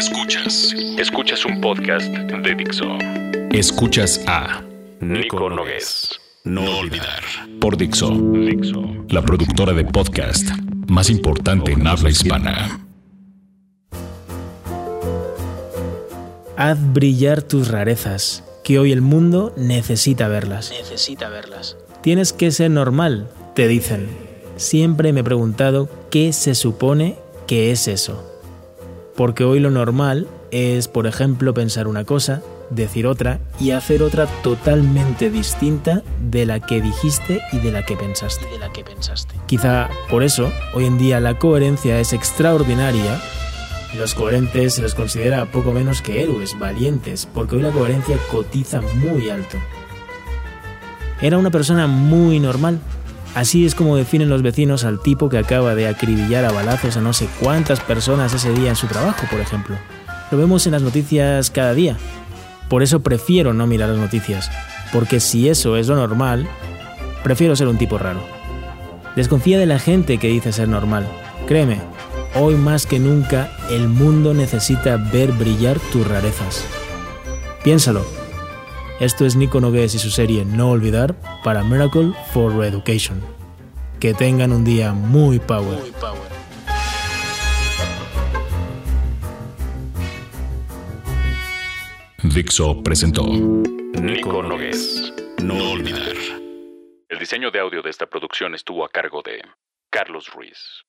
Escuchas. Escuchas un podcast de Dixo. Escuchas a Nico Nogués. No olvidar. Por Dixo. Dixo. La productora de podcast más importante en habla hispana. Haz brillar tus rarezas, que hoy el mundo necesita verlas. Necesita verlas. Tienes que ser normal, te dicen. Siempre me he preguntado qué se supone que es eso. Porque hoy lo normal es, por ejemplo, pensar una cosa, decir otra y hacer otra totalmente distinta de la que dijiste y de la que pensaste. De la que pensaste. Quizá por eso hoy en día la coherencia es extraordinaria. Los coherentes se los considera poco menos que héroes, valientes, porque hoy la coherencia cotiza muy alto. Era una persona muy normal. Así es como definen los vecinos al tipo que acaba de acribillar a balazos a no sé cuántas personas ese día en su trabajo, por ejemplo. Lo vemos en las noticias cada día, por eso prefiero no mirar las noticias, porque si eso es lo normal, prefiero ser un tipo raro. Desconfía de la gente que dice ser normal. Créeme, hoy más que nunca el mundo necesita ver brillar tus rarezas. Piénsalo. Esto es Nico Nogués y su serie No Olvidar para Miracle for Education. Que tengan un día muy power. Muy power. Dixo presentó Nico Nogués. No olvidar. El diseño de audio de esta producción estuvo a cargo de Carlos Ruiz.